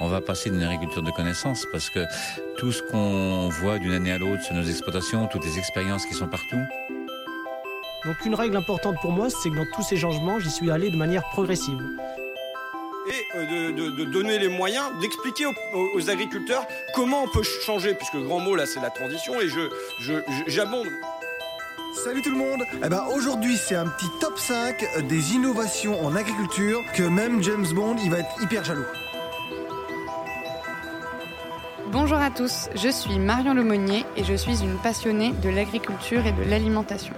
on va passer d'une agriculture de connaissance parce que tout ce qu'on voit d'une année à l'autre sur nos exploitations, toutes les expériences qui sont partout. Donc une règle importante pour moi, c'est que dans tous ces changements, j'y suis allé de manière progressive. Et euh, de, donner les moyens, d'expliquer aux, agriculteurs comment on peut changer, puisque le grand mot là c'est la transition, et je, j'abonde. Salut tout le monde eh ben, Aujourd'hui c'est un petit top 5 des innovations en agriculture que même James Bond il va être hyper jaloux. À tous, je suis Marion Lemonnier et je suis une passionnée de l'agriculture et de l'alimentation.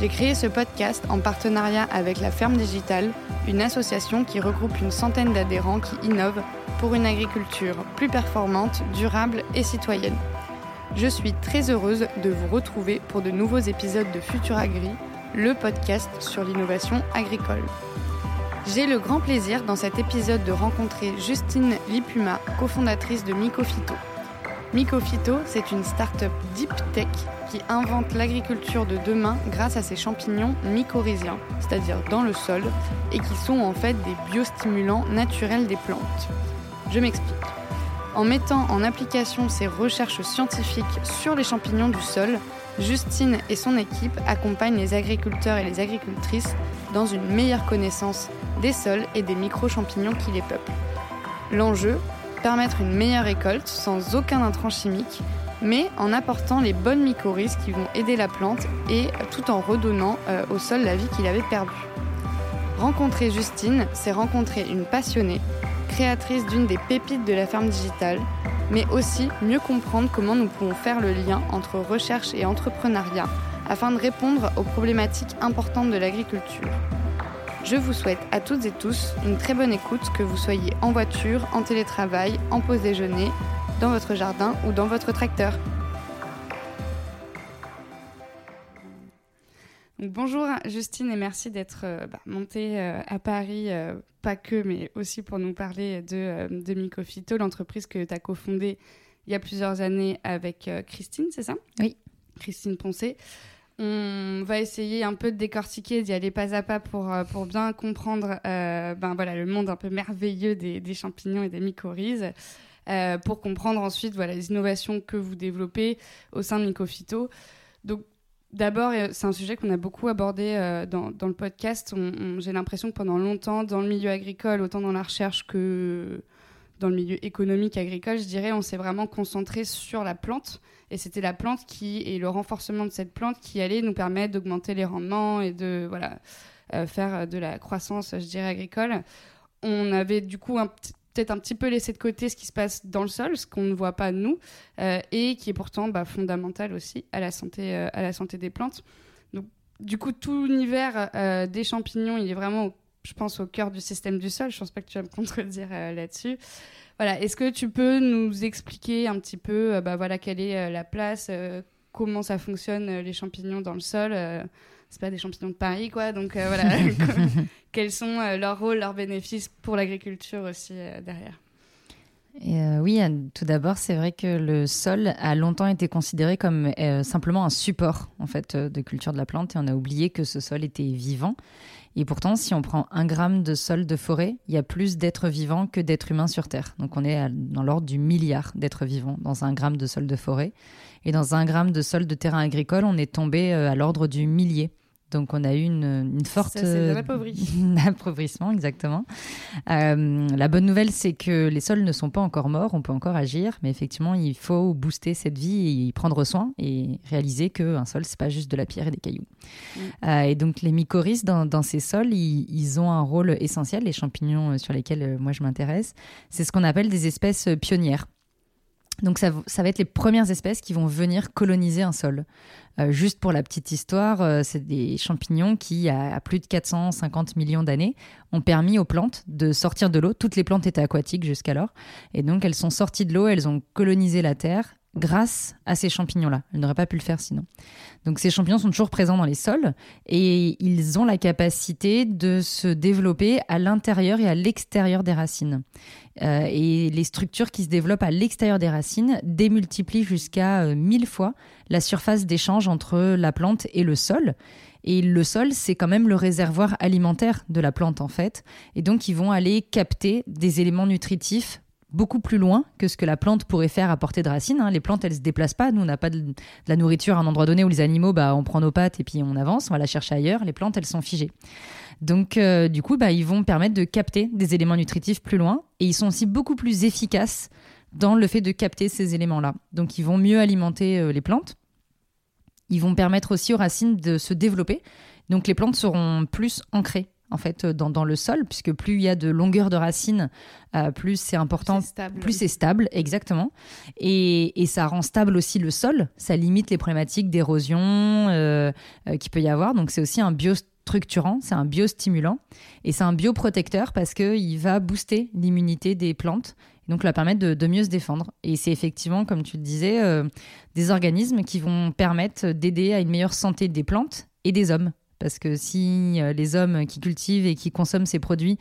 J'ai créé ce podcast en partenariat avec la Ferme Digitale, une association qui regroupe une centaine d'adhérents qui innovent pour une agriculture plus performante, durable et citoyenne. Je suis très heureuse de vous retrouver pour de nouveaux épisodes de Futur Agri, le podcast sur l'innovation agricole. J'ai le grand plaisir dans cet épisode de rencontrer Justine Lipuma, cofondatrice de Mycophyto. Mycophyto, c'est une start-up deep tech qui invente l'agriculture de demain grâce à ses champignons mycorhiziens, c'est-à-dire dans le sol, et qui sont en fait des biostimulants naturels des plantes. Je m'explique. En mettant en application ses recherches scientifiques sur les champignons du sol, Justine et son équipe accompagnent les agriculteurs et les agricultrices dans une meilleure connaissance des sols et des micro-champignons qui les peuplent. L'enjeu, permettre une meilleure récolte sans aucun intrant chimique, mais en apportant les bonnes mycorhizes qui vont aider la plante et tout en redonnant euh, au sol la vie qu'il avait perdue. Rencontrer Justine, c'est rencontrer une passionnée, créatrice d'une des pépites de la ferme digitale, mais aussi mieux comprendre comment nous pouvons faire le lien entre recherche et entrepreneuriat afin de répondre aux problématiques importantes de l'agriculture. Je vous souhaite à toutes et tous une très bonne écoute, que vous soyez en voiture, en télétravail, en pause déjeuner, dans votre jardin ou dans votre tracteur. bonjour Justine et merci d'être euh, bah, montée euh, à Paris, euh, pas que, mais aussi pour nous parler de, de Mycophyto, l'entreprise que tu as cofondée il y a plusieurs années avec Christine, c'est ça? Oui. Christine Poncé. On va essayer un peu de décortiquer, d'y aller pas à pas pour, euh, pour bien comprendre euh, ben voilà, le monde un peu merveilleux des, champignons et des mycorhizes. Euh, pour comprendre ensuite voilà, les innovations que vous développez au sein de Mycophyto. Donc, d'abord, c'est un sujet qu'on a beaucoup abordé dans, dans, le podcast. J'ai l'impression que pendant longtemps, dans le milieu agricole, autant dans la recherche que dans le milieu économique agricole, je dirais, on s'est vraiment concentré sur la plante et c'était la plante qui et le renforcement de cette plante qui allait nous permettre d'augmenter les rendements et de voilà euh, faire de la croissance, je dirais agricole. On avait du coup peut-être un petit peu laissé de côté ce qui se passe dans le sol, ce qu'on ne voit pas nous, euh, et qui est pourtant bah, fondamental aussi à la santé, euh, à la santé des plantes. Donc, du coup, tout l'univers des champignons, il est vraiment, je pense, au cœur du système du sol. Je pense pas que tu vas me contredire là-dessus. Voilà, est-ce que tu peux nous expliquer un petit peu, euh, bah, voilà, quelle est euh, la place, euh, comment ça fonctionne les champignons dans le sol C'est pas des champignons de Paris, quoi. Donc voilà, quels sont leurs rôles, leurs bénéfices pour l'agriculture aussi derrière? Oui, tout d'abord, c'est vrai que le sol a longtemps été considéré comme simplement un support en fait de culture de la plante et on a oublié que ce sol était vivant et pourtant, si on prend un gramme de sol de forêt, il y a plus d'êtres vivants que d'êtres humains sur Terre. Donc on est dans l'ordre du milliard d'êtres vivants dans un gramme de sol de forêt. Et dans un gramme de sol de terrain agricole, on est tombé euh, à l'ordre du millier. Donc on a eu une, une forte euh, appauvrissement, exactement. Euh, la bonne nouvelle, c'est que les sols ne sont pas encore morts, on peut encore agir, mais effectivement, il faut booster cette vie et y prendre soin et réaliser qu'un sol, c'est pas juste de la pierre et des cailloux. Mm. Euh, et donc les mycorhizes dans, dans ces sols, ils, ils, ont un rôle essentiel. Les champignons sur lesquels moi je m'intéresse, c'est ce qu'on appelle des espèces pionnières. Donc ça, va être les premières espèces qui vont venir coloniser un sol. Euh, juste pour la petite histoire, euh, c'est des champignons qui, à, plus de 450 millions d'années, ont permis aux plantes de sortir de l'eau. Toutes les plantes étaient aquatiques jusqu'alors. Et donc, elles sont sorties de l'eau, elles ont colonisé la Terre grâce à ces champignons-là. Elles n'auraient pas pu le faire sinon. Donc ces champignons sont toujours présents dans les sols et ils ont la capacité de se développer à l'intérieur et à l'extérieur des racines. Euh, et les structures qui se développent à l'extérieur des racines démultiplient jusqu'à 1000 euh, fois la surface d'échange entre la plante et le sol. Et le sol, c'est quand même le réservoir alimentaire de la plante en fait. Et donc ils vont aller capter des éléments nutritifs beaucoup plus loin que ce que la plante pourrait faire à portée de racines. hein. Les plantes, elles se déplacent pas. Nous, on n'a pas de, de la nourriture à un endroit donné où les animaux, bah, on prend nos pattes et puis on avance, on va la chercher ailleurs. Les plantes, elles sont figées. Donc, euh, du coup, bah, ils vont permettre de capter des éléments nutritifs plus loin et ils sont aussi beaucoup plus efficaces dans le fait de capter ces éléments-là. Donc, ils vont mieux alimenter euh, les plantes. Ils vont permettre aussi aux racines de se développer. Donc, les plantes seront plus ancrées en fait dans, dans le sol, puisque plus il y a de longueur de racines, euh, plus c'est important, plus c'est stable, exactement. Et, et ça rend stable aussi le sol. Ça limite les problématiques d'érosion euh, euh, qu'il peut y avoir. Donc c'est aussi un biostructurant, c'est un biostimulant et c'est un bioprotecteur parce qu'il va booster l'immunité des plantes. et Donc, la permettre de, de mieux se défendre. Et c'est effectivement, comme tu le disais, euh, des organismes qui vont permettre d'aider à une meilleure santé des plantes et des hommes. Parce que si euh, les hommes qui cultivent et qui consomment ces produits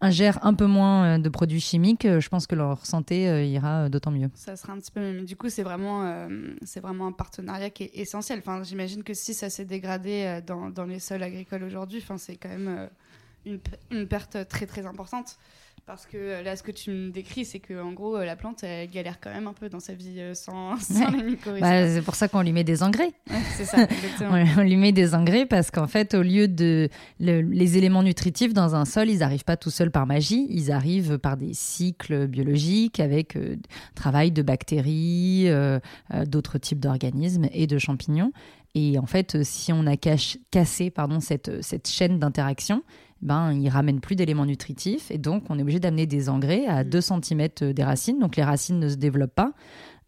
ingèrent un peu moins euh, de produits chimiques, euh, je pense que leur santé ira d'autant mieux. Ça sera un petit peu du coup, c'est vraiment, vraiment un partenariat qui est essentiel. Enfin, j'imagine que si ça s'est dégradé dans, les sols agricoles aujourd'hui, enfin, c'est quand même une, une perte très très importante. Parce que euh, là, ce que tu me décris, c'est que en gros, euh, la plante, elle galère quand même un peu dans sa vie euh, sans, sans Ouais. les mycorhizes. Bah, c'est pour ça qu'on lui met des engrais. Ouais, c'est ça, exactement. On lui met des engrais parce qu'en fait, au lieu de le- les éléments nutritifs dans un sol, ils n'arrivent pas tout seuls par magie. Ils arrivent par des cycles biologiques avec euh, travail de bactéries, euh, euh, d'autres types d'organismes et de champignons. Et en fait, si on a cache- cassé pardon, cette, cette chaîne d'interaction, ben, ils ramènent plus d'éléments nutritifs et donc on est obligé d'amener des engrais à Mm. 2 cm des racines. Donc les racines ne se développent pas.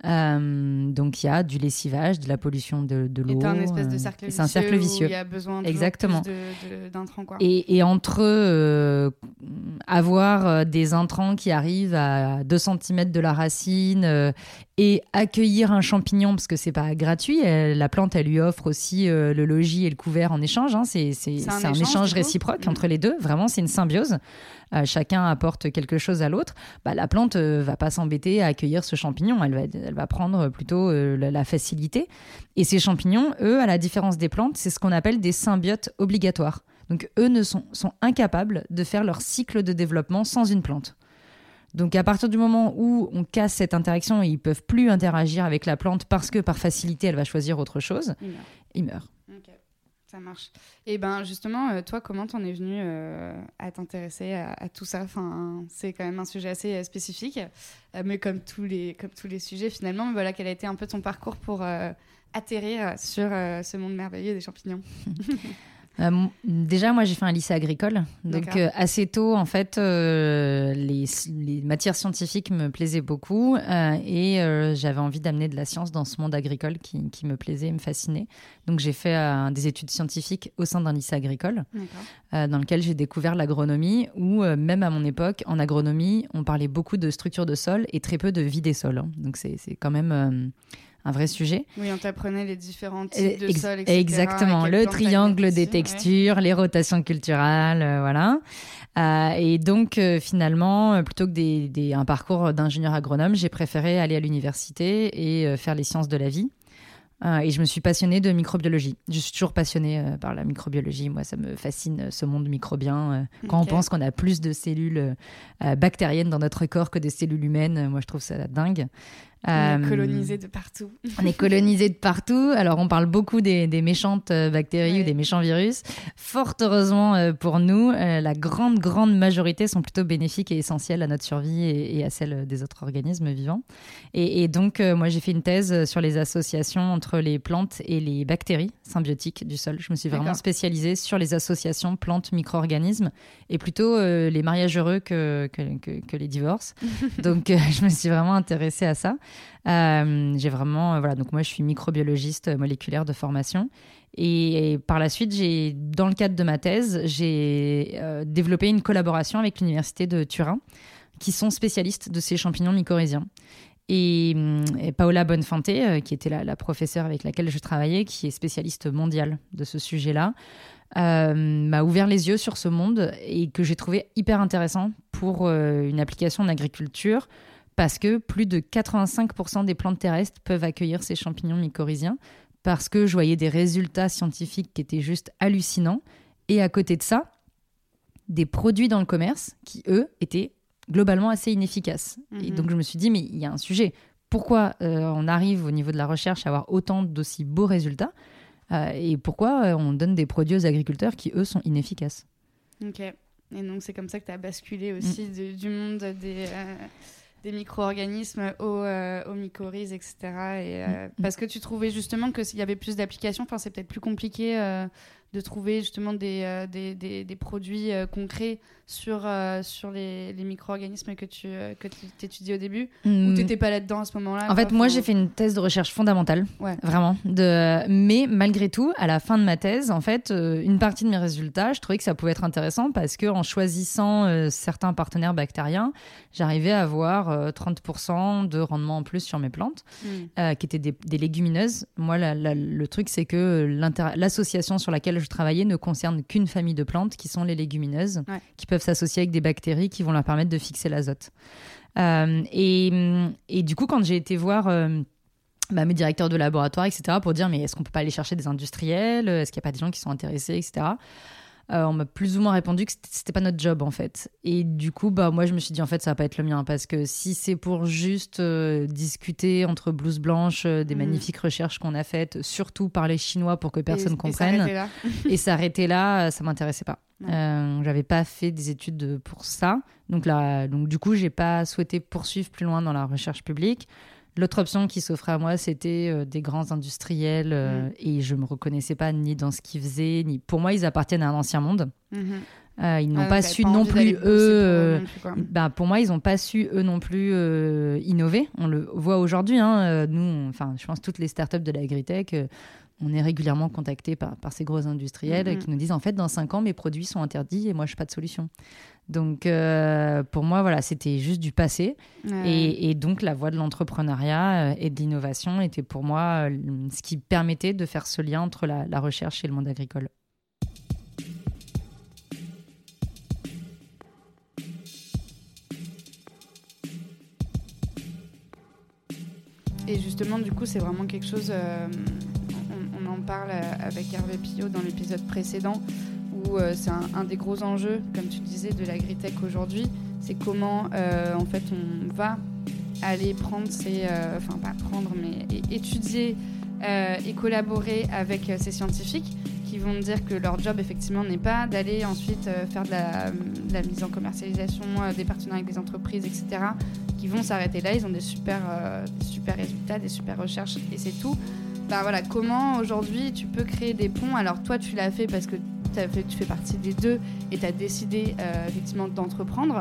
Euh, donc il y a du lessivage, de la pollution de, l'eau. un espèce euh, de cercle et vicieux. C'est un cercle Où vicieux. il y a besoin Exactement. de- d'intrants, quoi. Et, et entre euh, avoir euh, des intrants qui arrivent à 2 cm de la racine euh, et accueillir un champignon, parce que c'est pas gratuit, elle- la plante, elle lui offre aussi euh, le logis et le couvert en échange. hein. c'est c'est- C'est un c'est un, échange, réciproque Mm. entre les deux. Vraiment, c'est une symbiose. Euh, chacun apporte quelque chose à l'autre. Bah, la plante euh, va pas s'embêter à accueillir ce champignon. Elle va, elle va prendre plutôt euh, la, la facilité. Et ces champignons, eux, à la différence des plantes, c'est ce qu'on appelle des symbiotes obligatoires. Donc eux ne sont, sont incapables de faire leur cycle de développement sans une plante. Donc à partir du moment où on casse cette interaction et ils peuvent plus interagir avec la plante parce que par facilité elle va choisir autre chose, Il meurt. ils meurent. Ok, ça marche. Et ben justement, euh, toi, comment t'en es venu euh, à t'intéresser à, à tout ça? Enfin, c'est quand même un sujet assez euh, spécifique, euh, mais comme tous les comme tous les sujets finalement. Voilà, quel a été un peu ton parcours pour euh, atterrir sur ce monde merveilleux des champignons? Euh, déjà, moi, j'ai fait un lycée agricole. Donc, euh, assez tôt, en fait, euh, les, les matières scientifiques me plaisaient beaucoup et j'avais envie d'amener de la science dans ce monde agricole qui, qui me plaisait et me fascinait. Donc, j'ai fait des études scientifiques au sein d'un lycée agricole dans lequel j'ai découvert l'agronomie où, même à mon époque, en agronomie, on parlait beaucoup de structure de sol et très peu de vie des sols. hein. Donc, c'est quand même un vrai sujet. Oui, on t'apprenait les différents types de ex- sols, etc. Exactement, et le triangle des ouais. textures, les rotations culturales, euh, voilà. Euh, et donc, euh, finalement, plutôt que des, des- un parcours d'ingénieur agronome, j'ai préféré aller à l'université et faire les sciences de la vie. Et je me suis passionnée de microbiologie. Je suis toujours passionnée par la microbiologie. Moi, ça me fascine ce monde microbien. Quand on pense qu'on a plus de cellules bactériennes dans notre corps que de cellules humaines, moi, je trouve ça dingue. On est Euh, colonisé de partout. on est colonisé de partout. Alors, on parle beaucoup des, des méchantes euh, bactéries Ouais. ou des méchants virus. Fort heureusement euh, pour nous, la grande, grande majorité sont plutôt bénéfiques et essentielles à notre survie et, et à celle des autres organismes vivants. Et, et donc, moi, j'ai fait une thèse sur les associations entre les plantes et les bactéries symbiotiques du sol. Je me suis vraiment spécialisée sur les associations plantes-micro-organismes et plutôt euh, les mariages heureux que, que, que- que les divorces. donc, euh, je me suis vraiment intéressée à ça. Euh, j'ai vraiment, euh, voilà, donc moi je suis microbiologiste moléculaire de formation. Et, par la suite, j'ai, dans le cadre de ma thèse, j'ai euh, développé une collaboration avec l'université de Turin, qui sont spécialistes de ces champignons mycorhiziens. Et, hum, et Paola Bonfante, euh, qui était la, professeure avec laquelle je travaillais, qui est spécialiste mondiale de ce sujet-là, euh, m'a ouvert les yeux sur ce monde et que j'ai trouvé hyper intéressant pour euh, une application en agriculture parce que plus de 85% des plantes terrestres peuvent accueillir ces champignons mycorhiziens parce que je voyais des résultats scientifiques qui étaient juste hallucinants et à côté de ça, des produits dans le commerce qui, eux, étaient globalement assez inefficaces. Et Mhm. donc je me suis dit, mais il y a un sujet. Pourquoi euh, on arrive au niveau de la recherche à avoir autant d'aussi beaux résultats Euh, et pourquoi euh, on donne des produits aux agriculteurs qui, eux, sont inefficaces? Ok. Et donc, c'est comme ça que tu as basculé Mm. aussi de- du monde des, des micro-organismes aux, euh, aux mycorhizes, etc. Et, euh, Mm. Parce que tu trouvais justement qu'il y avait plus d'applications. Enfin, c'est peut-être plus compliqué euh, de trouver justement des, euh, des, des- des produits euh, concrets sur, euh, sur les, les micro-organismes que tu que tu étudiais au début. Ou Hmm. t'étais pas là-dedans à ce moment-là En fait, moi, j'ai fait une thèse de recherche fondamentale, Ouais. vraiment. De... Mais malgré tout, à la fin de ma thèse, en fait, une partie de mes résultats, je trouvais que ça pouvait être intéressant parce que en choisissant certains partenaires bactériens, j'arrivais à avoir euh, 30% de rendement en plus sur mes plantes, Mm. euh, qui étaient des, légumineuses. Moi, la- la- le truc, c'est que l'association sur laquelle je travaillais ne concerne qu'une famille de plantes, qui sont les légumineuses, Ouais. qui peuvent s'associer avec des bactéries qui vont leur permettre de fixer l'azote. Euh, et, et du coup, quand j'ai été voir euh, bah, mes directeurs de laboratoire, etc., pour dire mais est-ce qu'on peut pas aller chercher des industriels? Est-ce qu'il n'y a pas des gens qui sont intéressés, etc. euh, on m'a plus ou moins répondu que c'était- pas notre job en fait. Et du coup, bah moi je me suis dit en fait ça va pas être le mien parce que si c'est pour juste euh, discuter entre blouses blanches euh, des Mhm. magnifiques recherches qu'on a faites, surtout par les Chinois pour que personne et comprenne, là. et s'arrêter là, euh, ça m'intéressait pas. J'avais pas fait des études de- pour ça, donc là, donc du coup, j'ai pas souhaité poursuivre plus loin dans la recherche publique. L'autre option qui s'offrait à moi, c'était euh, des grands industriels, euh, Mm. et je me reconnaissais pas ni dans ce qu'ils faisaient, ni pour moi, ils appartiennent à un ancien monde. Mhm. Euh, ils n'ont Ah, pas su pas non plus eux. pour bah, pour moi, ils n'ont pas su, eux non plus, innover. On le voit aujourd'hui. hein, nous, enfin, je pense toutes les startups de l'agritech, on est régulièrement contactés par, par ces gros industriels Mhm. qui nous disent en fait, dans 5 ans, mes produits sont interdits et moi, je n'ai pas de solution. Donc, euh, pour moi, voilà, c'était juste du passé. Ouais. Et, et donc, la voie de l'entrepreneuriat euh, et de l'innovation était pour moi euh, ce qui permettait de faire ce lien entre la, la recherche et le monde agricole. Et justement, du coup, c'est vraiment quelque chose. euh, on, on en parle avec Hervé Pillot dans l'épisode précédent, où euh, c'est un, des gros enjeux, comme tu disais, de l'agritech aujourd'hui. C'est comment, euh, en fait, on va aller prendre ces. euh, Enfin, pas prendre, mais étudier et collaborer avec ces scientifiques qui vont dire que leur job, effectivement, n'est pas d'aller ensuite faire de la, mise en commercialisation, des partenariats avec des entreprises, etc qui vont s'arrêter là. Ils ont des super, super résultats, des super recherches et c'est tout. Ben voilà, comment aujourd'hui tu peux créer des ponts? Alors toi, tu l'as fait parce que fait, tu fais partie des deux et tu as décidé euh, effectivement d'entreprendre.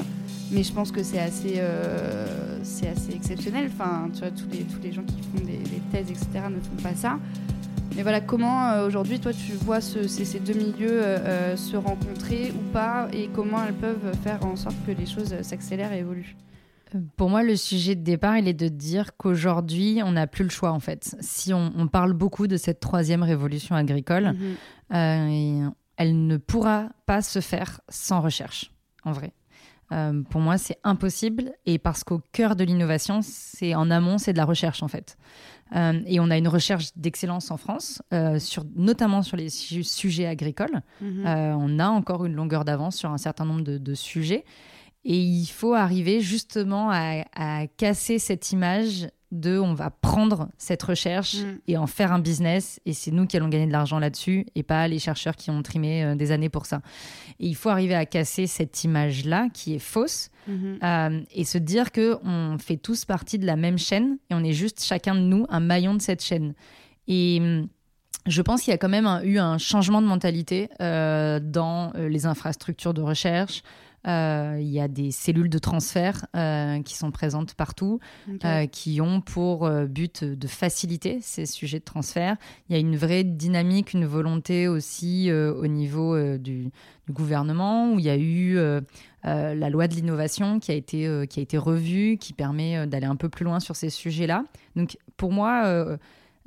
Mais je pense que c'est assez, euh, c'est assez exceptionnel. Enfin, tu vois, tous les, tous les gens qui font des, des thèses, etc., ne font pas ça. Mais voilà, comment euh, aujourd'hui, toi, tu vois ce- ces, ces deux milieux se rencontrer ou pas et comment elles peuvent faire en sorte que les choses s'accélèrent et évoluent? Pour moi, le sujet de départ, il est de dire qu'aujourd'hui, on n'a plus le choix, en fait. Si on, on parle beaucoup de cette troisième révolution agricole, euh, et elle ne pourra pas se faire sans recherche, en vrai. Euh, pour moi, c'est impossible. Et parce qu'au cœur de l'innovation, c'est en amont, c'est de la recherche, en fait. Euh, et on a une recherche d'excellence en France, euh, sur, notamment sur les su- sujets agricoles. Mhm. On a encore une longueur d'avance sur un certain nombre de, de sujets. Et il faut arriver justement à, à casser cette image de on va prendre cette recherche Mm. et en faire un business et c'est nous qui allons gagner de l'argent là-dessus et pas les chercheurs qui ont trimé euh, des années pour ça. Et il faut arriver à casser cette image-là qui est fausse Mhm. euh, et se dire que on fait tous partie de la même chaîne et on est juste chacun de nous un maillon de cette chaîne. Et hum, je pense qu'il y a quand même un- eu un changement de mentalité euh, dans les infrastructures de recherche. Euh, il y a des cellules de transfert euh, qui sont présentes partout, euh, qui ont pour but de faciliter ces sujets de transfert. Il y a une vraie dynamique, une volonté aussi au niveau du, du gouvernement, où il y a eu la loi de l'innovation qui a été qui a été revue, qui permet d'aller un peu plus loin sur ces sujets-là. Donc pour moi,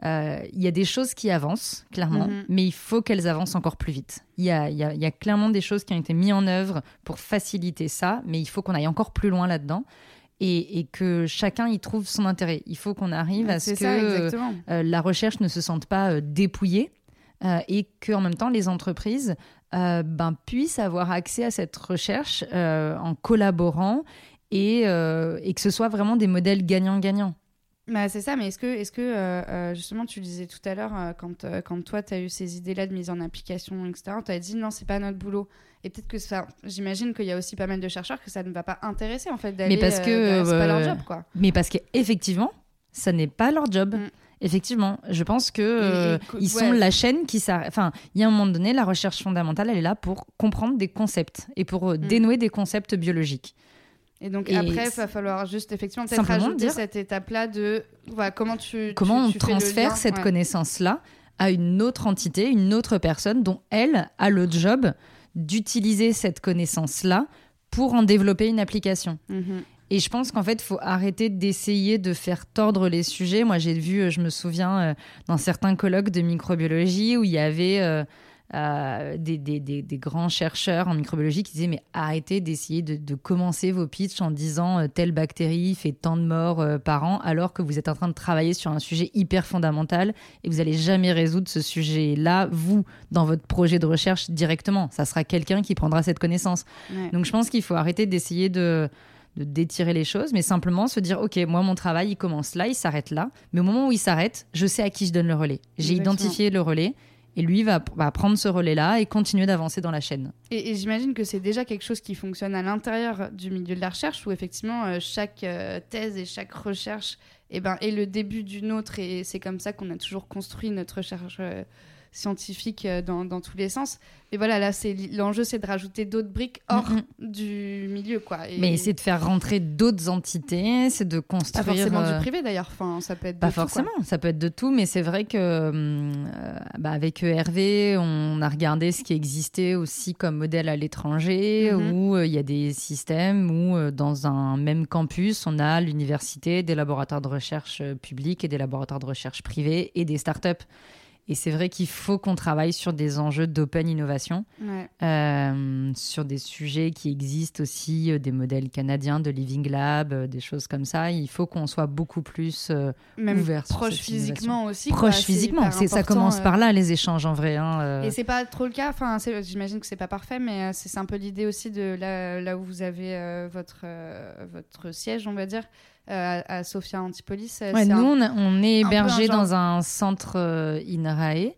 il y a des choses qui avancent clairement, Mhm. mais il faut qu'elles avancent encore plus vite. Il y a, il y a- il y a clairement des choses qui ont été mises en œuvre pour faciliter ça, mais il faut qu'on aille encore plus loin là-dedans. Et, et que chacun y trouve son intérêt. Il faut qu'on arrive à ce que euh, euh, la recherche ne se sente pas euh, dépouillée euh, et qu'en même temps les entreprises euh, ben, puissent avoir accès à cette recherche euh, en collaborant et, euh, et que ce soit vraiment des modèles gagnants-gagnants. Bah, c'est ça, mais est-ce que, est que euh, euh, justement, tu le disais tout à l'heure, euh, quand, quand toi, tu as eu ces idées-là de mise en application, etc., tu as dit non, c'est pas notre boulot. Et peut-être que ça, j'imagine qu'il y a aussi pas mal de chercheurs que ça ne va pas intéresser, en fait, d'aller. Mais parce que, euh, c'est pas leur job, quoi. Mais parce qu'effectivement, ça n'est pas leur job. Mm. Effectivement, je pense que euh, et ils ouais. sont la chaîne qui s'arrête. Enfin, il y a un moment donné, la recherche fondamentale, elle est là pour comprendre des concepts et pour euh, Mm. dénouer des concepts biologiques. Et donc Et après, il va falloir juste effectivement peut-être rajouter dire- cette étape-là de voilà, comment tu Comment tu- on fais transfère lien, cette ouais. connaissance-là à une autre entité, une autre personne dont elle a le job d'utiliser cette connaissance-là pour en développer une application. Mhm. Et je pense qu'en fait, il faut arrêter d'essayer de faire tordre les sujets. Moi, j'ai vu, euh, je me souviens, euh, dans certains colloques de microbiologie où il y avait euh, euh, des, des- des- des grands chercheurs en microbiologie qui disaient Mais arrêtez d'essayer de, de commencer vos pitchs en disant euh, telle bactérie fait tant de morts euh, par an, alors que vous êtes en train de travailler sur un sujet hyper fondamental et vous n'allez jamais résoudre ce sujet-là, vous, dans votre projet de recherche directement. Ça sera quelqu'un qui prendra cette connaissance. Ouais. Donc je pense qu'il faut arrêter d'essayer de, de d'étirer les choses, mais simplement se dire, OK, moi, mon travail, il commence là, il s'arrête là. Mais au moment où il s'arrête, je sais à qui je donne le relais. J'ai identifié le relais. Et lui va, prendre ce relais-là et continuer d'avancer dans la chaîne. Et, et j'imagine que c'est déjà quelque chose qui fonctionne à l'intérieur du milieu de la recherche, où effectivement euh, chaque euh, thèse et chaque recherche eh ben, est le début d'une autre, et c'est comme ça qu'on a toujours construit notre recherche euh, scientifique euh, dans, dans tous les sens. Et voilà, là, c'est l'enjeu, c'est de rajouter d'autres briques hors Mhm. du milieu, quoi. Et Mais c'est de faire rentrer d'autres entités, c'est de pas construire. forcément euh, du privé d'ailleurs. Enfin, ça peut être de Pas tout, forcément, ça peut être de tout, mais c'est vrai que euh, bah, avec ERV, on a regardé ce qui existait aussi comme modèle à l'étranger, Mhm. où euh, il y a des systèmes où euh, dans un même campus, on a l'université, des laboratoires de recherche euh, publics et des laboratoires de recherche privés et des startups. Et c'est vrai qu'il faut qu'on travaille sur des enjeux d'open innovation, Ouais. euh, sur des sujets qui existent aussi, euh, des modèles canadiens de Living Lab, euh, des choses comme ça. Il faut qu'on soit beaucoup plus Même ouvert proche physiquement aussi. quoi. proche C'est physiquement. C'est ça commence par là les échanges en vrai. hein. Et c'est pas trop le cas. Enfin, j'imagine que c'est pas parfait, mais c'est un peu l'idée aussi de là, là où vous avez votre votre siège, on va dire, euh, à, à Sofia Antipolis. euh, Ouais, nous un- on, on est hébergé genre- dans un centre euh, INRAE,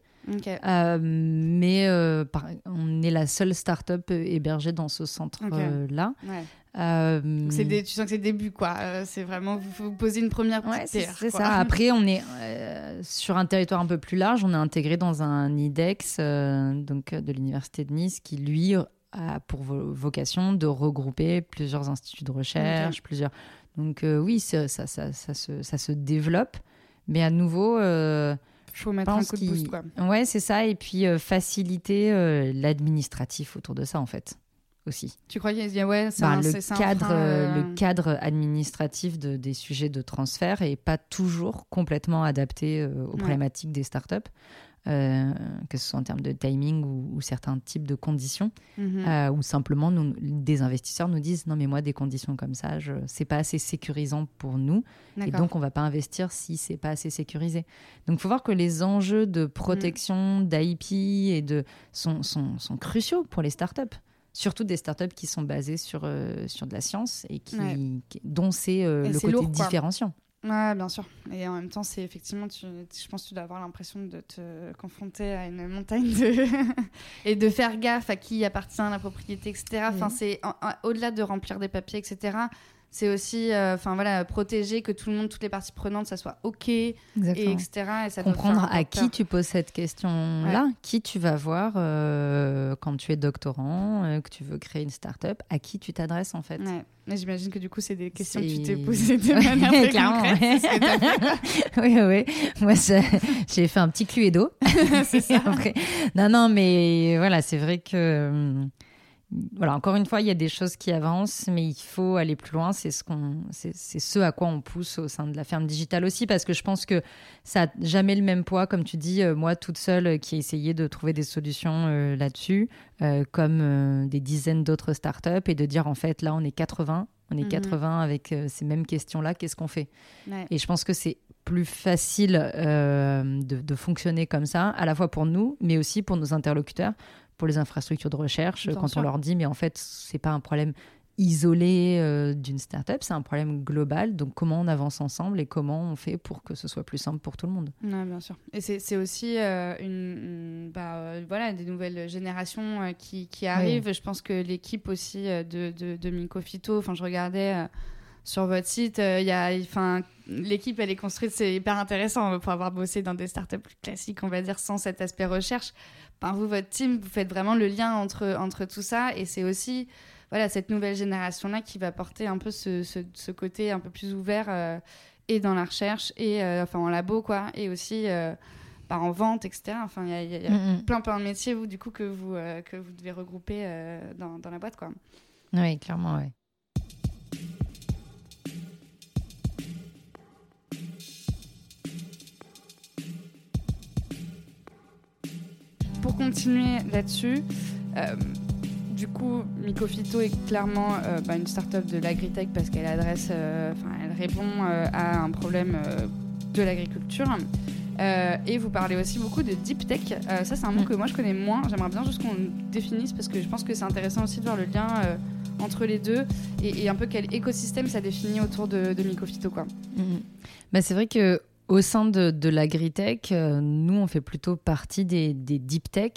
euh, mais par- on est la seule start-up hébergée dans ce centre Ok. là. Ouais. Euh, Donc c'est des- tu sens que c'est le début, quoi. Euh, c'est vraiment vous, vous posez une première Ouais, c'est ça. Après, on est euh, sur un territoire un peu plus large. On est intégré dans un IDEX donc, de l'Université de Nice qui, lui, a pour vo- vocation de regrouper plusieurs instituts de recherche, plusieurs. Donc, euh, oui, ça, ça, ça, se, ça se développe. Mais à nouveau, euh, Faut je mettre un coup de boost, quoi. Ouais, c'est ça. Et puis, euh, faciliter euh, l'administratif autour de ça, en fait, aussi. Tu crois qu'il y a ouais, c'est Bah, un, le, cadre, frein, le cadre administratif de, des sujets de transfert est pas toujours complètement adapté aux Ouais. problématiques des startups, euh, que ce soit en termes de timing ou, ou certains types de conditions, mhm. euh, ou simplement nous, des investisseurs nous disent non mais moi des conditions comme ça, je, c'est pas assez sécurisant pour nous et donc on va pas investir si c'est pas assez sécurisé. Donc il faut voir que les enjeux de protection, d'IP et de sont, sont, sont cruciaux pour les startups. Surtout des startups qui sont basées sur, euh, sur de la science et qui, Ouais. dont c'est le côté lourd, quoi. Ouais, bien sûr. Et en même temps, c'est effectivement, tu, je pense que tu dois avoir l'impression de te confronter à une montagne de... et de faire gaffe à qui appartient la propriété, etc. Enfin, c'est au-delà de remplir des papiers, etc. C'est aussi, euh, enfin voilà, protéger que tout le monde, toutes les parties prenantes, ça soit ok, et Exactement. etc. Et ça Comprendre à qui peur. tu poses cette question-là, qui tu vas voir euh, quand tu es doctorant, euh, que tu veux créer une start-up, à qui tu t'adresses en fait. Ouais. Mais j'imagine que du coup, c'est des questions que tu t'es posées de manière très Clairement, concrète. oui, oui. Moi, j'ai fait un petit cluedo. C'est ça. Après- Non, non, mais voilà, c'est vrai que. Voilà, encore une fois, il y a des choses qui avancent, mais il faut aller plus loin. C'est ce, qu'on, c'est, c'est ce à quoi on pousse au sein de la ferme digitale aussi, parce que je pense que ça n'a jamais le même poids, comme tu dis, euh, moi toute seule euh, qui ai essayé de trouver des solutions euh, là-dessus, comme des dizaines d'autres startups, et de dire en fait, là, on est 80, on est Mhm. 80 avec euh, ces mêmes questions-là, qu'est-ce qu'on fait? Ouais. et je pense que c'est plus facile euh, de, de fonctionner comme ça, à la fois pour nous, mais aussi pour nos interlocuteurs, pour les infrastructures de recherche, Bien quand sûr. on leur dit, mais en fait, c'est pas un problème isolé euh, d'une startup, c'est un problème global. Donc, comment on avance ensemble et comment on fait pour que ce soit plus simple pour tout le monde? Ouais, bien sûr. Et c'est aussi euh, une, une- bah, euh, voilà, des nouvelles générations euh, qui, qui arrivent. Je pense que l'équipe aussi de, de, de enfin, je regardais sur votre site, il y a, enfin, l'équipe, elle est construite, c'est hyper intéressant euh, pour avoir bossé dans des startups plus classiques, on va dire, sans cet aspect recherche. Enfin, vous, votre team, vous faites vraiment le lien entre, entre tout ça et c'est aussi voilà, cette nouvelle génération-là qui va porter un peu ce, ce, ce côté un peu plus ouvert euh, et dans la recherche et euh, enfin en labo quoi et aussi euh, bah, en vente etc enfin il y a, il y a- il y a Mm, plein plein de métiers vous du coup que vous euh, que vous devez regrouper dans, dans la boîte quoi Oui, clairement, ouais. Continuer là-dessus euh, du coup Micofito est clairement euh, bah, une start-up de l'agritech parce qu'elle adresse euh, enfin elle répond à un problème de l'agriculture et vous parlez aussi beaucoup de deep tech. Ça, c'est un mot Mm. que moi je connais moins. J'aimerais bien juste qu'on définisse parce que je pense que c'est intéressant aussi de voir le lien entre les deux et, et un peu quel écosystème ça définit autour de, de. Quoi. Mhm. Bah, c'est vrai que au sein de, de l'agritech, euh, nous, on fait plutôt partie des, des deep tech,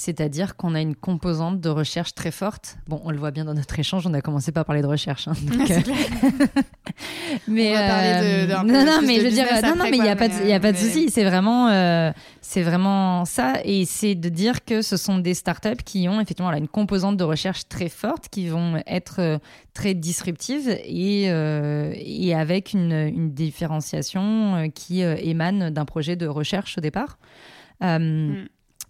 c'est-à-dire qu'on a une composante de recherche très forte. Bon, on le voit bien dans notre échange, on a commencé par parler de recherche. hein, donc, euh, mais On va parler de- euh, non, non, mais de je veux dire, business non, mais il n'y a pas, de, mais, mais- souci. C'est vraiment, euh, c'est vraiment ça, et c'est de dire que ce sont des startups qui ont effectivement là, une composante de recherche très forte, qui vont être euh, très disruptives et, euh, et avec une, une différenciation euh, qui euh, émane d'un projet de recherche au départ. Euh, Mm.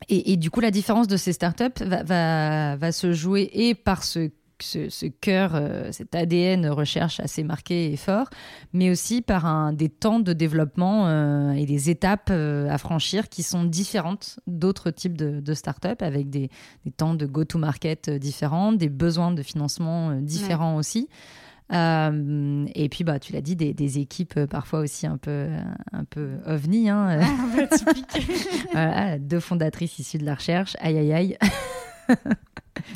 Et, et du coup, la différence de ces startups va, va, va se jouer et par ce, ce, ce cœur, euh, cet ADN recherche assez marqué et fort, mais aussi par un, des temps de développement euh, et des étapes euh, à franchir qui sont différentes d'autres types de, de startups, avec des, des temps de go-to-market euh, différents, des besoins de financement différents aussi. Euh, et puis, bah, tu l'as dit, des, des équipes euh, parfois aussi un peu, un peu ovni. Hein, euh. Voilà, deux fondatrices issues de la recherche. Aïe, aïe, aïe.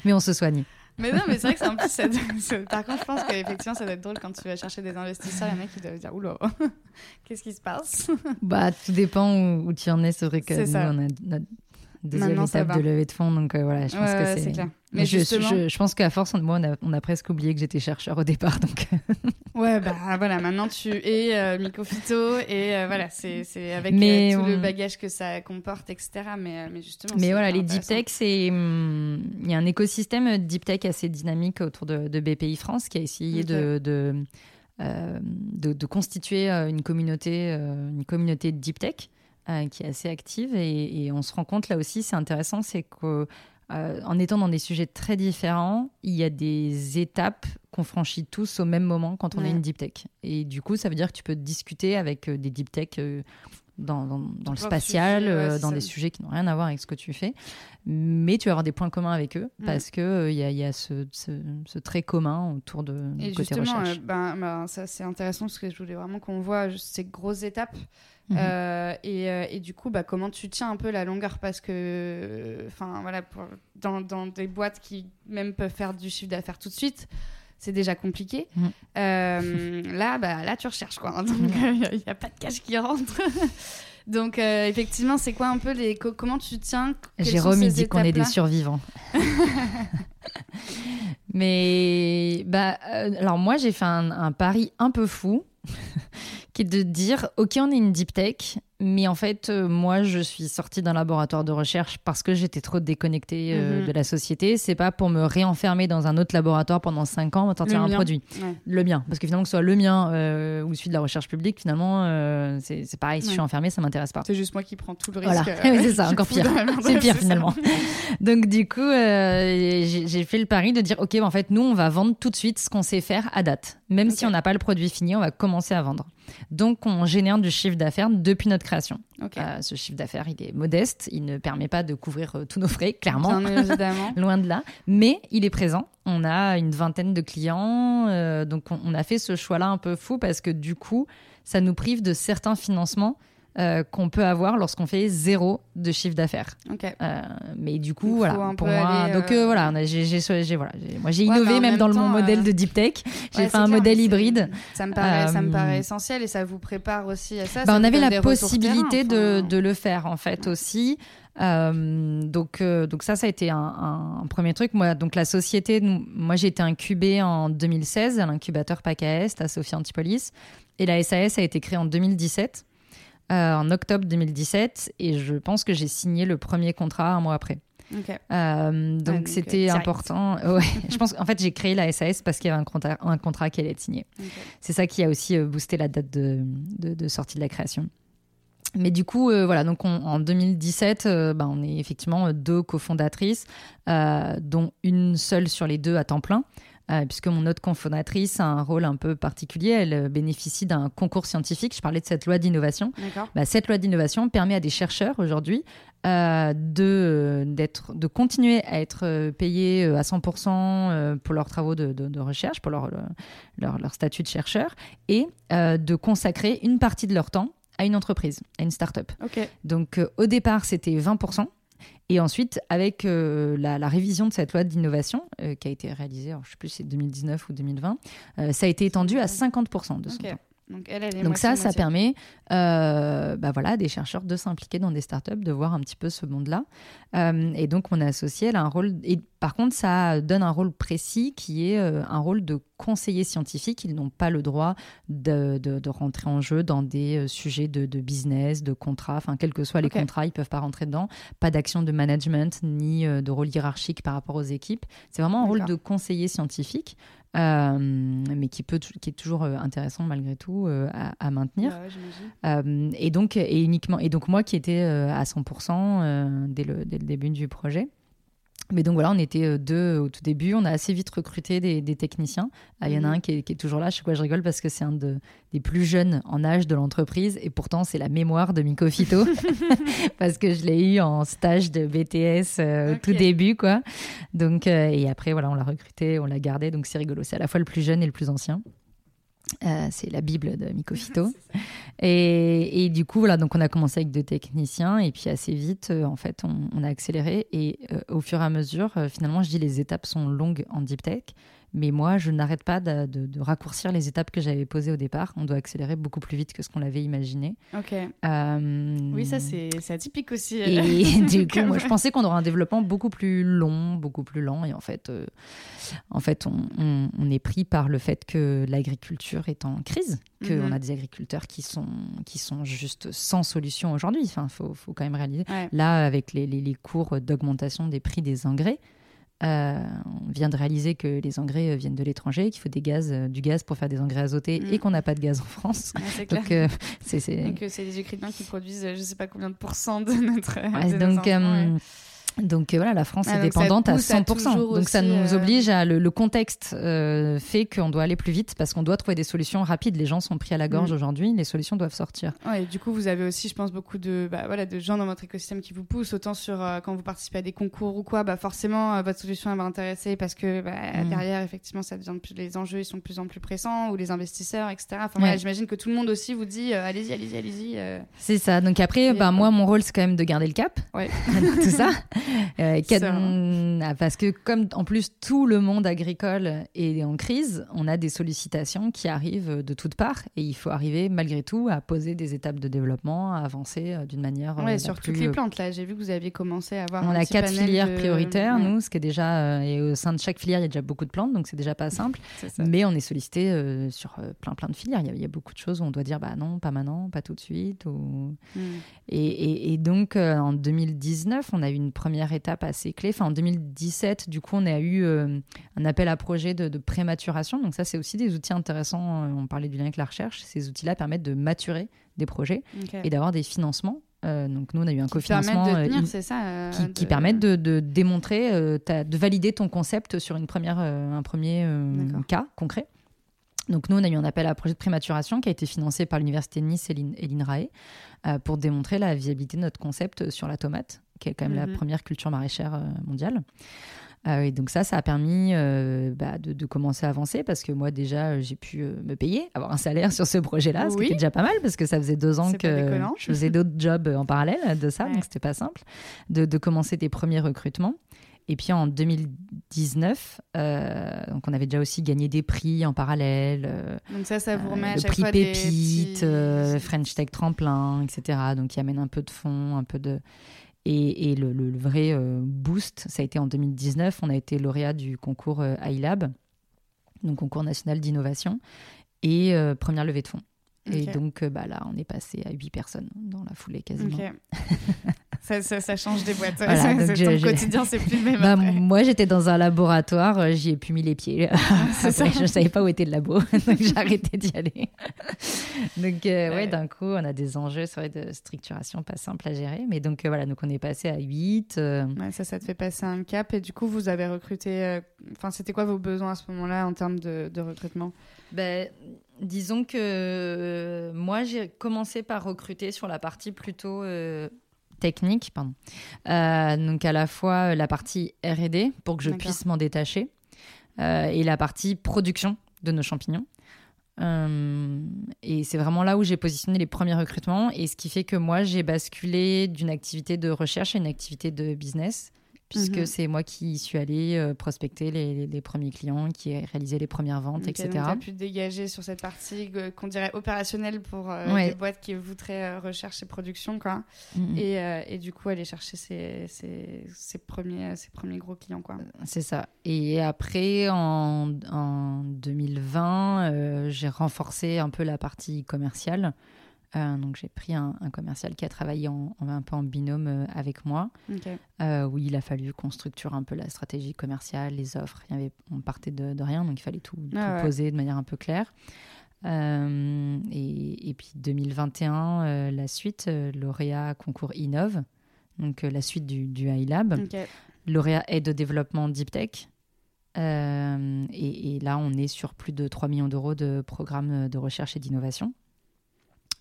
Mais on se soigne. Mais non, mais c'est vrai que c'est un ça- c'est- Par contre, je pense qu'effectivement, ça doit être drôle quand tu vas chercher des investisseurs. Il y en a qui doivent dire Oula, qu'est-ce qui se passe? Bah, tout dépend où, où tu en es. C'est vrai que nous, ça. on a notre deuxième Maintenant, étape de levée de fonds. Donc euh, voilà, je pense Ouais, que c'est. clair. Mais je, justement- je, je pense qu'à force, on- moi, on a, on a presque oublié que j'étais chercheur au départ. Donc, Ouais, bah voilà, maintenant tu es euh, et euh, voilà, c'est avec Mais euh, tout le bagage que ça comporte, etc. Mais, euh, mais justement. Mais voilà, les deep tech, c'est hum, il y a un écosystème deep tech assez dynamique autour de, de BPI France qui a essayé de, de, euh, de, de constituer euh, une communauté, euh, une communauté de deep tech euh, qui est assez active et, et on se rend compte là aussi, c'est intéressant, c'est que euh, en étant dans des sujets très différents, il y a des étapes qu'on franchit tous au même moment quand on Ouais. est une deep tech. Et du coup, ça veut dire que tu peux discuter avec euh, des deep tech euh, dans, dans, dans le spatial, sujet, ouais, c'est dans des sujets qui n'ont rien à voir avec ce que tu fais. Mais tu vas avoir des points communs avec eux Mm. parce qu'il il y a, il y a ce, ce, ce trait commun autour de Et du côté recherche. euh, ben, ben, ça c'est intéressant parce que je voulais vraiment qu'on voit ces grosses étapes. Mhm. Euh, et, euh, et du coup, bah, comment tu tiens un peu la longueur Parce que, enfin, voilà, pour- dans, dans des boîtes qui même peuvent faire du chiffre d'affaires tout de suite, c'est déjà compliqué. Mhm. Euh, là, bah, là, tu recherches quoi. Donc, il n'y a, pas de cash qui rentre. Donc, euh, effectivement, c'est quoi un peu les. co- comment tu tiens Jérôme, il dit qu'on est des survivants. Mais bah, euh, alors moi, j'ai fait un, un pari un peu fou, qui est de dire, ok, on est une deep tech, mais en fait, euh, moi, je suis sortie d'un laboratoire de recherche parce que j'étais trop déconnectée euh, Mhm. de la société. C'est pas pour me réenfermer dans un autre laboratoire pendant 5 ans, sortir un mien. produit. Ouais. Le mien, parce que finalement, que ce soit le mien euh, ou celui de la recherche publique, finalement, c'est pareil. Si je suis enfermée, ça m'intéresse pas. C'est juste moi qui prends tout le Voilà. risque. Oui, c'est ça, encore pire. C'est pire finalement. Donc du coup, j'ai fait le pari de dire, ok, bah, en fait, nous, on va vendre tout de suite ce qu'on sait faire à date. Même si on n'a pas le produit fini, on va commencer à vendre. Donc on génère du chiffre d'affaires depuis notre création. Euh, ce chiffre d'affaires, il est modeste, il ne permet pas de couvrir euh, tous nos frais, clairement. Bien évidemment. Loin de là, mais il est présent. On a une vingtaine de clients, euh, donc on, on a fait ce choix-là un peu fou parce que du coup, ça nous prive de certains financements euh, qu'on peut avoir lorsqu'on fait zéro de chiffre d'affaires. Euh, mais du coup, voilà, pour moi, aller, donc euh, voilà, j'ai, voilà, j'ai- moi j'ai Ouais, innové même, dans le- mon modèle de deep tech. J'ai Ouais, fait un clair, modèle hybride. Ça me paraît, ça me paraît essentiel et ça vous prépare aussi à ça. Bah, ça on avait la possibilité terrain, de, enfin. de le faire en fait aussi. Donc, donc ça, ça a été un, un- un premier truc. Moi, donc la société, moi j'ai été incubée en 2016 à l'incubateur PACA Est à Sophie Antipolis et la SAS a été créée en 2017, euh, en octobre 2017 et je pense que j'ai signé le premier contrat un mois après. Euh, donc donc, c'était euh, direct. important. Ouais, je pense qu'en fait j'ai créé la SAS parce qu'il y avait un contrat, un contrat qui allait être signé. C'est ça qui a aussi boosté la date de, de- de sortie de la création. Mais du coup, euh, voilà, donc on- en 2017, euh, bah, on est effectivement deux cofondatrices, euh, dont une seule sur les deux à temps plein, puisque mon autre cofondatrice a un rôle un peu particulier. Elle euh, bénéficie d'un concours scientifique. Je parlais de cette loi d'innovation. Bah, cette loi d'innovation permet à des chercheurs aujourd'hui euh, de, euh, d'être, de continuer à être euh, payés euh, à 100% euh, pour leurs travaux de, de- de recherche, pour leur, leur, leur statut de chercheur, et euh, de consacrer une partie de leur temps à une entreprise, à une start-up. Donc euh, au départ, c'était 20%. Et ensuite, avec euh, la, la révision de cette loi d'innovation, euh, qui a été réalisée, alors, je ne sais plus si c'est 2019 ou 2020, euh, ça a été étendu à 50% de son Ok. temps. Donc elle, elle est Donc ça, moitié, ça permet euh, bah voilà, à des chercheurs de s'impliquer dans des startups, de voir un petit peu ce monde-là. Euh, et donc, mon associé, elle a un rôle... Et par contre, ça donne un rôle précis qui est euh, un rôle de conseiller scientifique. Ils n'ont pas le droit de, de- de rentrer en jeu dans des sujets de, de business, de contrats, enfin, quels que soient les contrats, ils peuvent pas rentrer dedans. Pas d'action de management, ni de rôle hiérarchique par rapport aux équipes. C'est vraiment un rôle de conseiller scientifique. Euh, mais qui, peut, qui est toujours euh, intéressant malgré tout euh, à, à maintenir. Bah ouais, et donc et uniquement et donc moi qui étais à 100% euh, dès, le, dès le début du projet. Mais donc voilà, on était euh, deux au tout début. On a assez vite recruté des, des techniciens. Ah, Il y en a Mhm. un qui est, qui est toujours là. Je sais quoi, je rigole parce que c'est un de- des plus jeunes en âge de l'entreprise et pourtant c'est la mémoire de Miko Fito parce que je l'ai eu en stage de BTS euh, au tout début quoi. Donc euh, et après voilà, on l'a recruté, on l'a gardé. Donc c'est rigolo. C'est à la fois le plus jeune et le plus ancien. Euh, c'est la Bible de Miko Fito. Et, et du coup, voilà, donc on a commencé avec deux techniciens et puis assez vite, euh, en fait, on, on a accéléré et euh, au fur et à mesure, finalement, je dis les étapes sont longues en deep tech, mais moi, je n'arrête pas de, de- de raccourcir les étapes que j'avais posées au départ. On doit accélérer beaucoup plus vite que ce qu'on l'avait imaginé. Ok. Euh, Oui, ça c'est atypique aussi. et du coup, moi, je pensais qu'on aurait un développement beaucoup plus long, beaucoup plus lent. Et en fait, euh, en fait on, on- on est pris par le fait que l'agriculture est en crise, qu'on Mhm. a des agriculteurs qui sont, qui sont juste sans solution aujourd'hui. Enfin, il faut, faut quand même réaliser. Ouais. Là, avec les, les- les cours d'augmentation des prix des engrais, on vient de réaliser que les engrais euh, viennent de l'étranger, qu'il faut des gaz, euh, du gaz pour faire des engrais azotés et qu'on n'a pas de gaz en France. Ouais, c'est clair. Donc, euh, c'est... euh, les Ukrainiens qui produisent euh, je sais pas combien de pourcents de notre. Ouais, de nos donc, intrants, ouais. Donc euh, voilà, la France Ah, est dépendante à pousse à 100%. toujours donc ça nous euh, oblige à le, le contexte euh, fait qu'on doit aller plus vite parce qu'on doit trouver des solutions rapides. Les gens sont pris à la gorge Mm. aujourd'hui, les solutions doivent sortir. Ouais, et du coup, vous avez aussi, je pense, beaucoup de, bah, voilà, de gens dans votre écosystème qui vous poussent, autant sur euh, quand vous participez à des concours ou quoi, bah, forcément, votre solution elle va intéresser parce que bah, Mm. derrière, effectivement, ça devient plus, les enjeux ils sont de plus en plus pressants ou les investisseurs, etc. Enfin, Ouais. voilà, j'imagine que tout le monde aussi vous dit allez-y, allez-y, allez-y. C'est ça. Donc après, bah, moi, mon rôle, c'est quand même de garder le cap. Ouais. Tout ça. Euh, hein. Ah, Parce que comme en plus tout le monde agricole est en crise, on a des sollicitations qui arrivent de toutes parts et il faut arriver malgré tout à poser des étapes de développement, à avancer euh, d'une manière euh, Ouais, la sur plus, toutes les euh, plantes, là, j'ai vu que vous aviez commencé à avoir On un a quatre filières de- prioritaires, Ouais, nous, ce qui est déjà. euh, et au sein de chaque filière, il y a déjà beaucoup de plantes, donc c'est déjà pas simple. Mais on est sollicité euh, sur euh, plein, plein de filières. Il y, a, il y a beaucoup de choses où on doit dire bah non, pas maintenant, pas tout de suite. Ou... Mm. Et, et- et donc, euh, en 2019, on a eu une première étape assez clé. Enfin, en 2017, du coup, on a eu euh, un appel à projet de, de prématuration. Donc, ça, c'est aussi des outils intéressants. Euh, On parlait du lien avec la recherche. Ces outils-là permettent de maturer des projets et d'avoir des financements. Euh, donc, nous, on a eu un cofinancement euh, euh, qui, qui de- permettent de, de démontrer, ta- de valider ton concept sur une première, un premier cas concret. Donc nous, on a eu un appel à projet de prématuration qui a été financé par l'Université de Nice et l'In- et l'INRAE pour démontrer la viabilité de notre concept sur la tomate, qui est quand même la Mhm. première culture maraîchère euh, mondiale. Euh, et donc ça, ça a permis euh, bah, de, de commencer à avancer parce que moi déjà, j'ai pu euh, me payer, avoir un salaire sur ce projet-là, ce qui était déjà pas mal parce que ça faisait deux ans que je faisais d'autres jobs en parallèle de ça, Ouais. donc c'était pas simple de, de commencer tes premiers recrutements. Et puis en 2019, euh, donc on avait déjà aussi gagné des prix en parallèle. Donc ça, ça vous remet à le chaque prix fois des Pépite, petits- French Tech Tremplin, etc. Donc, qui amène un peu de fonds, un peu de. Et, et le, le- le vrai euh, boost, ça a été en 2019. On a été lauréat du concours euh, iLab, donc concours national d'innovation, et euh, première levée de fonds. Et donc, bah, là, on est passé à 8 personnes dans la foulée quasiment. ça, ça, ça change des boîtes. Voilà, donc ton quotidien, c'est plus le même. Bah, après. moi, j'étais dans un laboratoire, euh, j'y ai plus mis les pieds. C'est ça. Après, je savais pas où était le labo, donc j'ai arrêté d'y aller. donc, euh, ouais, Ouais. d'un coup, on a des enjeux vrai, de structuration pas simple à gérer. Mais donc, euh, voilà, donc on est passé à 8. Ouais, ça, ça te fait passer un cap. Et du coup, vous avez recruté. euh, Enfin, c'était quoi vos besoins à ce moment-là en termes de, de recrutement? Ben, disons que euh, moi, j'ai commencé par recruter sur la partie plutôt euh, technique, pardon. Euh, donc à la fois euh, la partie R&D pour que je puisse m'en détacher euh, et la partie production de nos champignons. Euh, et c'est vraiment là où j'ai positionné les premiers recrutements et ce qui fait que moi j'ai basculé d'une activité de recherche à une activité de business puisque Mhm. c'est moi qui suis allée euh, prospecter les, les- les premiers clients, qui ai réalisé les premières ventes, Ok, etc. Donc, tu as pu dégager sur cette partie euh, qu'on dirait opérationnelle pour euh, Ouais. des boîtes qui voudraient euh, recherche et production. Quoi. Et, euh, et du coup, aller chercher ses, ses, ses premiers, ses premiers gros clients. Quoi. C'est ça. Et après, en, en 2020, euh, j'ai renforcé un peu la partie commerciale. Euh, donc, j'ai pris un, un commercial qui a travaillé en, en- un peu en binôme euh, avec moi, Ok. euh, où il a fallu qu'on structure un peu la stratégie commerciale, les offres. Il y avait, on partait de, de rien, donc il fallait tout, tout Ah ouais. poser de manière un peu claire. Euh, et, et puis 2021, euh, la suite, lauréat concours Innov, donc la suite du, du iLab Ok. lauréat aide au développement Deep Tech. Et, et là, on est sur plus de 3 millions d'euros de programmes de recherche et d'innovation.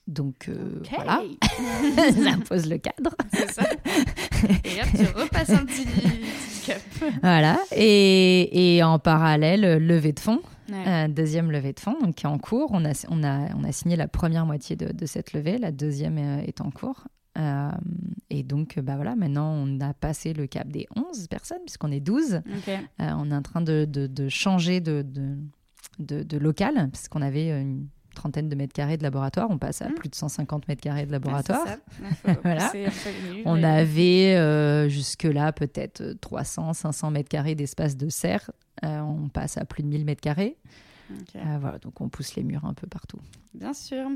Donc euh, voilà, ça pose le cadre. C'est ça. Et hop, tu repasses un petit. Voilà. Et, et en parallèle, levée de fonds, Ouais. euh, deuxième levée de fonds, donc qui est en cours. On a, on a, on a signé la première moitié de, de cette levée, la deuxième euh, est en cours. Euh, et donc, bah voilà, maintenant, on a passé le cap des 11 personnes, puisqu'on est 12. Ok. Euh, on est en train de, de- de changer de, de, de- de local, parce qu'on avait une trentaine de mètres carrés de laboratoire. On passe à Mhm. plus de 150 mètres carrés de laboratoire. Voilà. On et- avait euh, jusque-là peut-être 300, 500 mètres carrés d'espace de serre. Euh, on passe à plus de 1000 mètres carrés. Euh, voilà, donc on pousse les murs un peu partout. Bien sûr.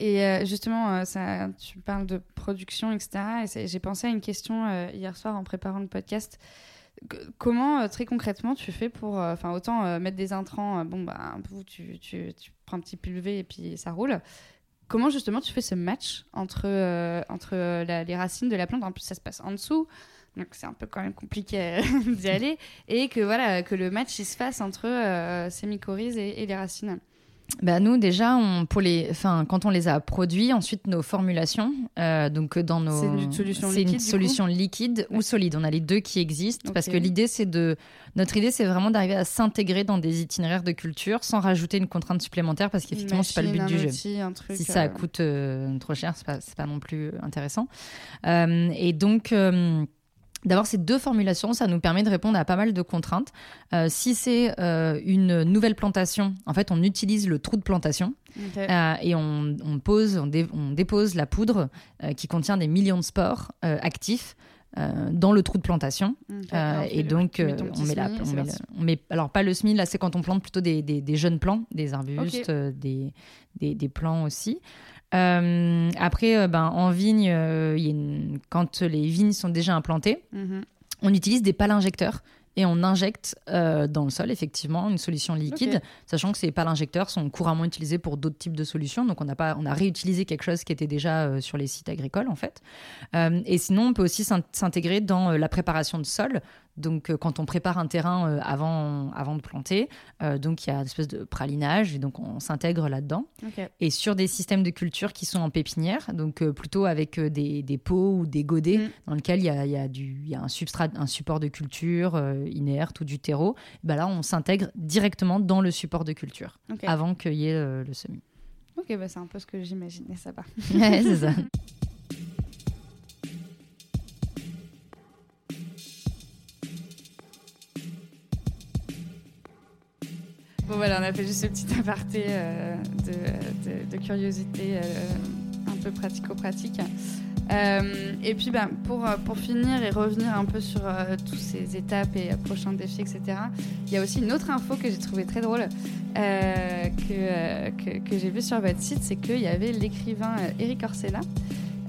Et euh, justement, euh, ça, tu parles de production, etc. Et j'ai pensé à une question euh, hier soir en préparant le podcast. Comment, euh, très concrètement, tu fais pour. euh, Enfin, autant euh, mettre des intrants, bon, bah, tu, tu, prends un petit pulvé et puis ça roule. Comment, justement, tu fais ce match entre, entre les racines de la plante? En plus, ça se passe en dessous. Donc, c'est un peu quand même compliqué d'y aller. Et que, voilà, que le match, se fasse entre euh, ces mycorhizes et les racines. Bah nous déjà, on, pour les, enfin quand on les a produits, ensuite nos formulations, euh, donc dans nos, C'est une solution liquide, une solution liquide ou solide. On a les deux qui existent parce que l'idée c'est de, notre idée c'est vraiment d'arriver à s'intégrer dans des itinéraires de culture sans rajouter une contrainte supplémentaire parce qu'effectivement c'est pas le but du jeu. outil, un truc, si ça euh, coûte euh, trop cher, c'est pas, c'est pas non plus intéressant. Euh, et donc, euh, d'avoir ces deux formulations, ça nous permet de répondre à pas mal de contraintes. Euh, si c'est euh, une nouvelle plantation, en fait, on utilise le trou de plantation euh, et on, on pose, on, dé- on dépose la poudre qui contient des millions de spores actifs. euh, dans le trou de plantation Euh, tu et donc euh, on met, la, on, met parti. le- on met- alors pas le semis là c'est quand on plante plutôt des, des- des jeunes plants des arbustes des, des plants aussi Euh, après euh, ben, en vigne euh, il y a une- quand les vignes sont déjà implantées Mhm. on utilise des pales injecteurs et on injecte euh, dans le sol effectivement une solution liquide, sachant que ces pales injecteurs sont couramment utilisés pour d'autres types de solutions. Donc on a pas, on a réutilisé quelque chose qui était déjà euh, sur les sites agricoles en fait. Euh, et sinon on peut aussi s'in- s'intégrer dans la préparation de sol. Donc, quand on prépare un terrain avant, avant de planter, donc il y a une espèce de pralinage et donc on s'intègre là-dedans. Et sur des systèmes de culture qui sont en pépinière, donc plutôt avec des, des, pots ou des godets mm. dans lesquels il y a, y, a du, y a un substrat, un support de culture inerte ou du terreau. Bah là, on s'intègre directement dans le support de culture avant qu'il y ait le semis. Ok, bah c'est un peu ce que j'imaginais, ça va. ouais, c'est ça. Bon voilà, on a fait juste ce petit aparté euh, de, curiosité euh, un peu pratico-pratique. Euh, et puis ben, pour, pour finir et revenir un peu sur toutes ces étapes et prochains défis, etc., il y a aussi une autre info que j'ai trouvé très drôle. Que, que, que j'ai vu sur votre site, c'est qu'il y avait l'écrivain Eric Orsella.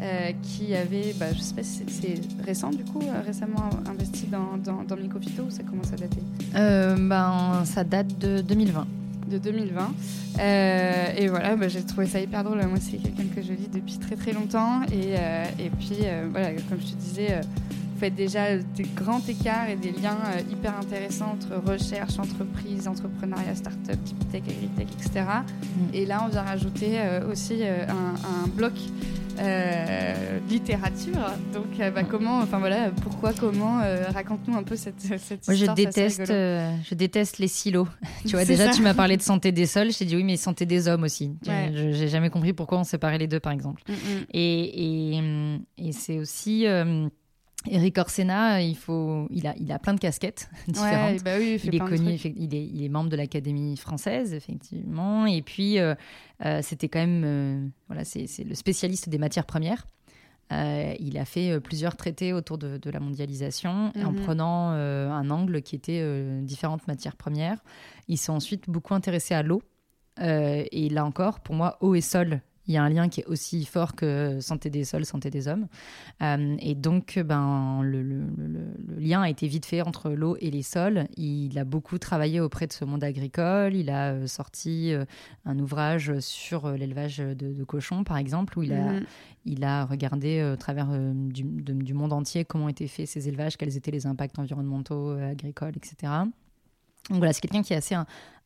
Euh, qui avait, bah, je sais pas si c'est récent du coup, récemment investi dans, dans, dans ou ça commence à dater? Ben, Ça date de 2020. De 2020. et voilà, bah, j'ai trouvé ça hyper drôle. Moi, c'est quelqu'un que je lis depuis très très longtemps. Et, et puis, voilà, comme je te disais, faites déjà des grands écarts et des liens euh, hyper intéressants entre recherche, entreprise, entrepreneuriat, start-up, tech, agritech, etc. Mm. Et là, on vient rajouter euh, aussi euh, un, bloc littérature. Donc, bah, mm. comment, enfin voilà, pourquoi, comment, raconte-nous un peu cette, cette Moi, je déteste, je déteste les silos. tu vois, déjà, tu m'as parlé de santé des sols. Je t'ai dit oui, mais santé des hommes aussi. Je J'ai jamais compris pourquoi on séparait les deux, par exemple. Mm, et, et, et c'est aussi Eric Orsena, il, faut, il, a, il a plein de casquettes différentes. Bah il, est connu, il est, il est, membre de l'Académie française, effectivement. Et puis, euh, euh, c'était quand même, euh, voilà, c'est le spécialiste des matières premières. il a fait plusieurs traités autour de, la mondialisation en mhm. prenant un angle qui était différentes matières premières. Il s'est ensuite beaucoup intéressé à l'eau. et là encore, pour moi, eau et sol, il y a un lien qui est aussi fort que santé des sols, santé des hommes. Euh, et donc, ben, le, lien a été vite fait entre l'eau et les sols. Il a beaucoup travaillé auprès de ce monde agricole. Il a euh, sorti euh, un ouvrage sur l'élevage de, cochons, par exemple, où il a, mhm. il a regardé au travers du, du, monde entier comment étaient faits ces élevages, quels étaient les impacts environnementaux, agricoles, etc. Donc voilà, c'est quelqu'un qui est assez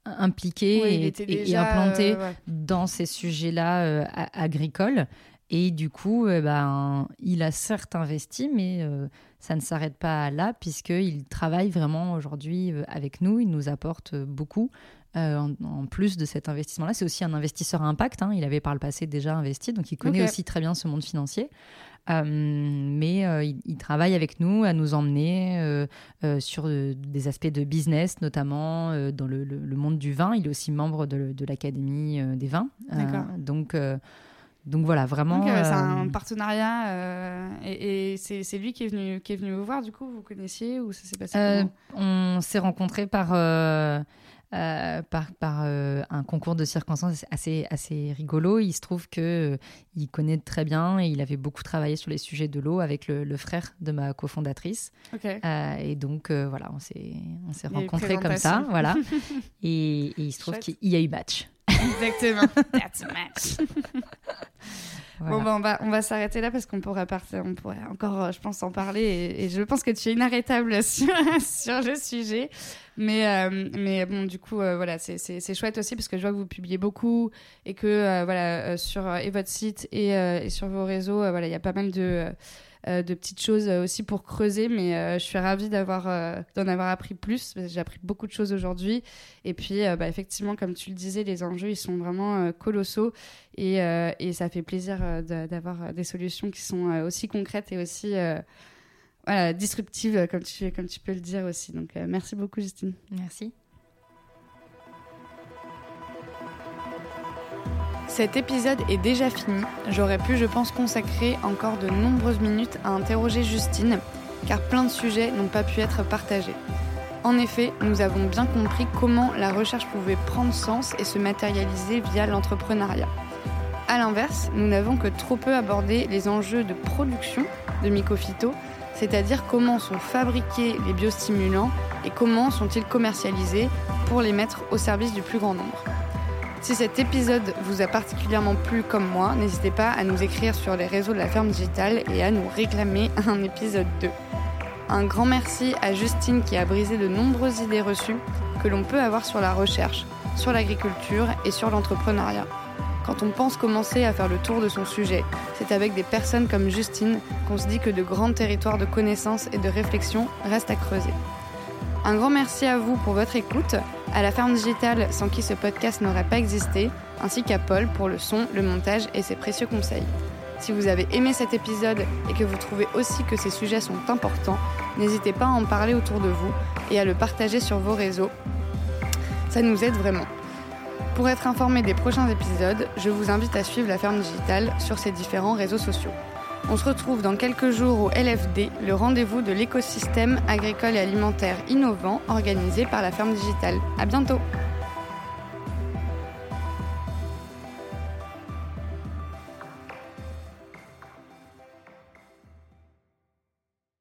impliqué et, implanté euh, dans ces sujets-là euh, agricoles. Et du coup, euh, ben, il a certes investi, mais ça ne s'arrête pas là, puisqu'il travaille vraiment aujourd'hui avec nous, il nous apporte beaucoup. en, plus de cet investissement-là, c'est aussi un investisseur à impact. Hein. Il avait par le passé déjà investi, donc il connaît aussi très bien ce monde financier. Euh, mais euh, il, travaille avec nous à nous emmener euh, sur des aspects de business, notamment dans le, monde du vin. Il est aussi membre de, l'Académie des vins. donc donc voilà, vraiment. c'est un partenariat et, c'est lui qui est venu qui est venu vous voir. Du coup, vous connaissiez ou ça s'est passé On s'est rencontrés par euh, par, par euh, un concours de circonstances assez, assez rigolo. Il se trouve qu'il euh, il connaît très bien et il avait beaucoup travaillé sur les sujets de l'eau avec le, frère de ma cofondatrice. et donc, voilà, on s'est, on s'est rencontrés comme ça. Voilà. et, il se trouve qu'il y a eu match. Exactement. That's a match. Bon, ben, on va, on va s'arrêter là parce qu'on pourrait, partir, on pourrait encore, je pense, en parler. Et, je pense que tu es inarrêtable sur, sur le sujet. Mais, euh, mais bon, du coup, euh, voilà, c'est chouette aussi parce que je vois que vous publiez beaucoup et que, euh, voilà, sur et votre site et, et sur vos réseaux, voilà, il y a pas mal de euh, de petites choses euh, aussi pour creuser. Mais euh, je suis ravie d'avoir d'en avoir appris plus. J'ai appris beaucoup de choses aujourd'hui. Et puis, bah, effectivement, comme tu le disais, les enjeux, ils sont vraiment colossaux. Et, et, ça fait plaisir d'avoir des solutions qui sont aussi concrètes et aussi voilà, disruptives, comme tu, comme tu peux le dire aussi. Donc, merci beaucoup, Justine. Merci. Cet épisode est déjà fini. J'aurais pu, je pense, consacrer encore de nombreuses minutes à interroger Justine, car plein de sujets n'ont pas pu être partagés. En effet, nous avons bien compris comment la recherche pouvait prendre sens et se matérialiser via l'entrepreneuriat. A l'inverse, nous n'avons que trop peu abordé les enjeux de production de mycophyto, c'est-à-dire comment sont fabriqués les biostimulants et comment sont-ils commercialisés pour les mettre au service du plus grand nombre. Si cet épisode vous a particulièrement plu comme moi, n'hésitez pas à nous écrire sur les réseaux de la ferme digitale et à nous réclamer un épisode 2. Un grand merci à Justine qui a brisé de nombreuses idées reçues que l'on peut avoir sur la recherche, sur l'agriculture et sur l'entrepreneuriat. Quand on pense commencer à faire le tour de son sujet, c'est avec des personnes comme Justine qu'on se dit que de grands territoires de connaissances et de réflexion restent à creuser. Un grand merci à vous pour votre écoute, à la ferme digitale sans qui ce podcast n'aurait pas existé, ainsi qu'à Paul pour le son, le montage et ses précieux conseils. Si vous avez aimé cet épisode et que vous trouvez aussi que ces sujets sont importants, n'hésitez pas à en parler autour de vous et à le partager sur vos réseaux. Ça nous aide vraiment. Pour être informé des prochains épisodes, je vous invite à suivre la ferme digitale sur ses différents réseaux sociaux. On se retrouve dans quelques jours au LFD, le rendez-vous de l'écosystème agricole et alimentaire innovant organisé par la ferme digitale. À bientôt!